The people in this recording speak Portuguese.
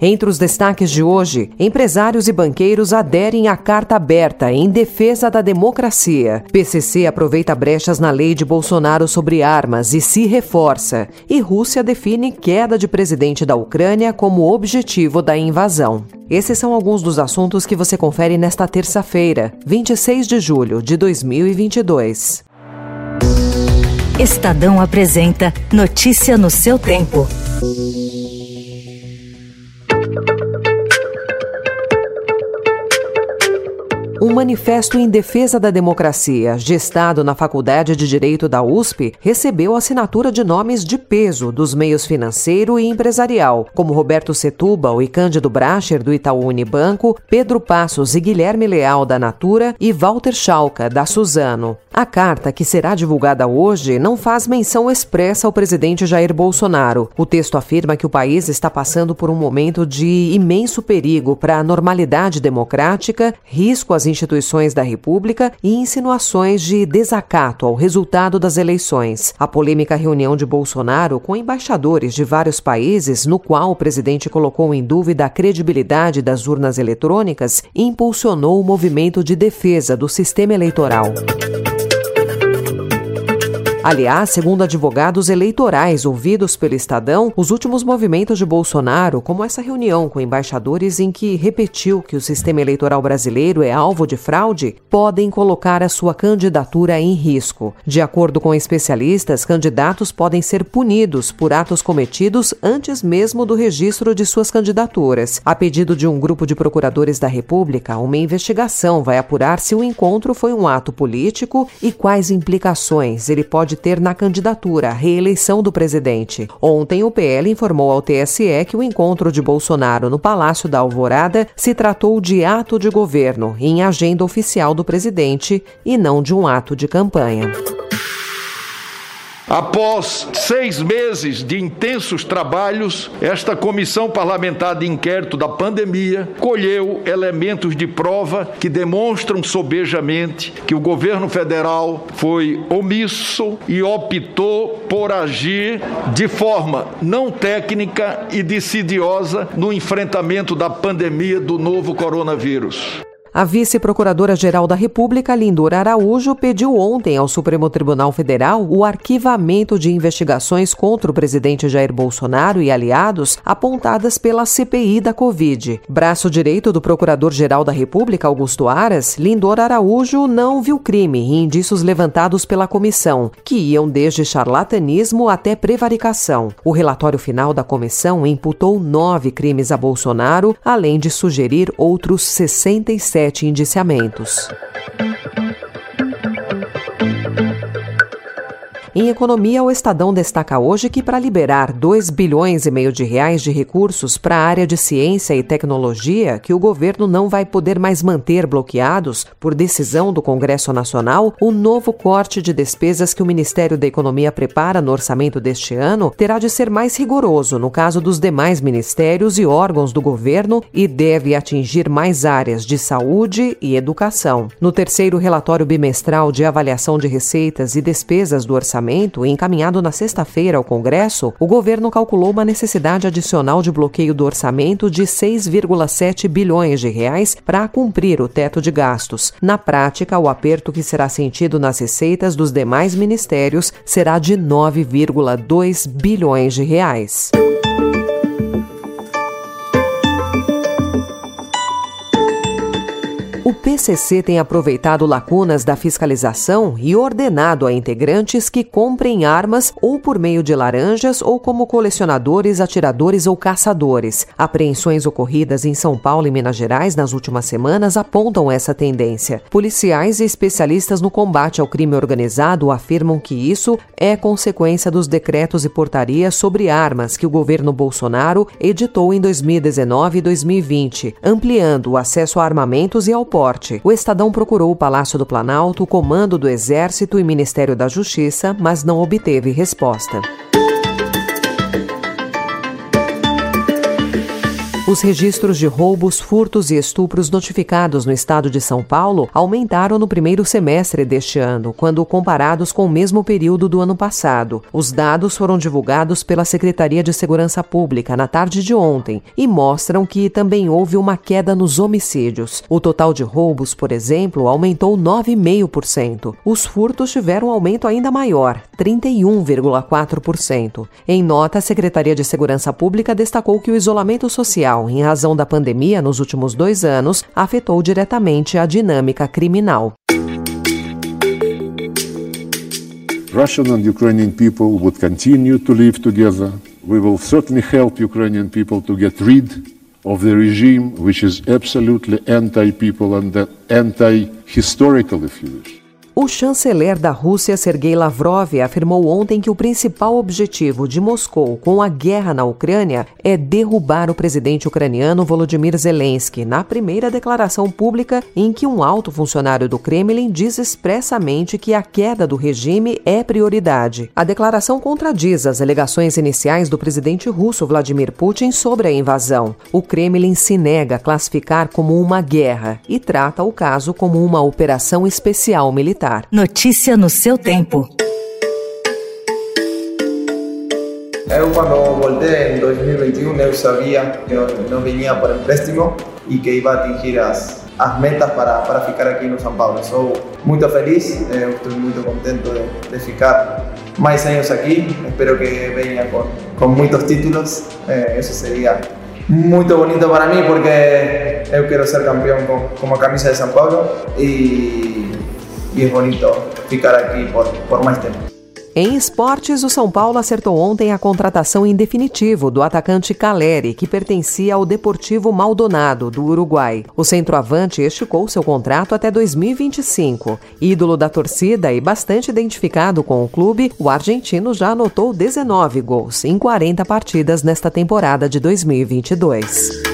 Entre os destaques de hoje, empresários e banqueiros aderem à carta aberta em defesa da democracia. PCC aproveita brechas na lei de Bolsonaro sobre armas e se reforça. E Rússia define queda de presidente da Ucrânia como objetivo da invasão. Esses são alguns dos assuntos que você confere nesta terça-feira, 26 de julho de 2022. Estadão apresenta Notícia no seu tempo. Um manifesto em defesa da democracia, gestado na Faculdade de Direito da USP, recebeu assinatura de nomes de peso dos meios financeiro e empresarial, como Roberto Setúbal e Cândido Bracher, do Itaú Unibanco, Pedro Passos e Guilherme Leal, da Natura, e Walter Schalka, da Suzano. A carta, que será divulgada hoje, não faz menção expressa ao presidente Jair Bolsonaro. O texto afirma que o país está passando por um momento de imenso perigo para a normalidade democrática, risco às instituições da República e insinuações de desacato ao resultado das eleições. A polêmica reunião de Bolsonaro com embaixadores de vários países, no qual o presidente colocou em dúvida a credibilidade das urnas eletrônicas, impulsionou o movimento de defesa do sistema eleitoral. Aliás, segundo advogados eleitorais ouvidos pelo Estadão, os últimos movimentos de Bolsonaro, como essa reunião com embaixadores em que repetiu que o sistema eleitoral brasileiro é alvo de fraude, podem colocar a sua candidatura em risco. De acordo com especialistas, candidatos podem ser punidos por atos cometidos antes mesmo do registro de suas candidaturas. A pedido de um grupo de procuradores da República, uma investigação vai apurar se o encontro foi um ato político e quais implicações ele pode pode ter na candidatura à reeleição do presidente. Ontem, o PL informou ao TSE que o encontro de Bolsonaro no Palácio da Alvorada se tratou de ato de governo em agenda oficial do presidente e não de um ato de campanha. Após seis meses de intensos trabalhos, esta comissão parlamentar de inquérito da pandemia colheu elementos de prova que demonstram sobejamente que o governo federal foi omisso e optou por agir de forma não técnica e decidiosa no enfrentamento da pandemia do novo coronavírus. A vice-procuradora-geral da República, Lindor Araújo, pediu ontem ao Supremo Tribunal Federal o arquivamento de investigações contra o presidente Jair Bolsonaro e aliados apontadas pela CPI da Covid. Braço direito do Procurador-Geral da República, Augusto Aras, Lindor Araújo não viu crime em indícios levantados pela comissão, que iam desde charlatanismo até prevaricação. O relatório final da comissão imputou nove crimes a Bolsonaro, além de sugerir outros 67 sete indiciamentos. Em economia, o Estadão destaca hoje que para liberar 2 bilhões e meio de reais de recursos para a área de ciência e tecnologia, que o governo não vai poder mais manter bloqueados por decisão do Congresso Nacional, o novo corte de despesas que o Ministério da Economia prepara no orçamento deste ano terá de ser mais rigoroso no caso dos demais ministérios e órgãos do governo e deve atingir mais áreas de saúde e educação. No terceiro relatório bimestral de avaliação de receitas e despesas do orçamento orçamento encaminhado na sexta-feira ao Congresso, o governo calculou uma necessidade adicional de bloqueio do orçamento de 6,7 bilhões de reais para cumprir o teto de gastos. Na prática, o aperto que será sentido nas receitas dos demais ministérios será de 9,2 bilhões de reais. O PCC tem aproveitado lacunas da fiscalização e ordenado a integrantes que comprem armas ou por meio de laranjas ou como colecionadores, atiradores ou caçadores. Apreensões ocorridas em São Paulo e Minas Gerais nas últimas semanas apontam essa tendência. Policiais e especialistas no combate ao crime organizado afirmam que isso é consequência dos decretos e portarias sobre armas que o governo Bolsonaro editou em 2019 e 2020, ampliando o acesso a armamentos e ao porte. O Estadão procurou o Palácio do Planalto, o Comando do Exército e Ministério da Justiça, mas não obteve resposta. Os registros de roubos, furtos e estupros notificados no estado de São Paulo aumentaram no primeiro semestre deste ano, quando comparados com o mesmo período do ano passado. Os dados foram divulgados pela Secretaria de Segurança Pública na tarde de ontem e mostram que também houve uma queda nos homicídios. O total de roubos, por exemplo, aumentou 9,5%. Os furtos tiveram um aumento ainda maior, 31,4%. Em nota, a Secretaria de Segurança Pública destacou que o isolamento social em razão da pandemia nos últimos dois anos, afetou diretamente a dinâmica criminal. Russian and Ukrainian people would continue to live together. We will certainly help Ukrainian people to get rid of the regime which is absolutely anti-people and anti-historical, if you wish. O chanceler da Rússia, Sergei Lavrov, afirmou ontem que o principal objetivo de Moscou com a guerra na Ucrânia é derrubar o presidente ucraniano Volodymyr Zelensky, na primeira declaração pública em que um alto funcionário do Kremlin diz expressamente que a queda do regime é prioridade. A declaração contradiz as alegações iniciais do presidente russo Vladimir Putin sobre a invasão. O Kremlin se nega a classificar como uma guerra e trata o caso como uma operação especial militar. Notícia no seu tempo. Eu, quando voltei em 2021, eu sabia que eu não vinha por empréstimo e que ia atingir as, as metas para, para ficar aqui no São Paulo. Sou muito feliz, eu estou muito contente de, de ficar mais anos aqui. Espero que venha com, com muitos títulos. Eh, isso seria muito bonito para mim porque eu quero ser campeão com, com a camisa de São Paulo e e é bonito ficar aqui por, por mais tempo. Em esportes, o São Paulo acertou ontem a contratação em definitivo do atacante Caleri, que pertencia ao Deportivo Maldonado, do Uruguai. O centroavante esticou seu contrato até 2025. Ídolo da torcida e bastante identificado com o clube, o argentino já anotou 19 gols em 40 partidas nesta temporada de 2022.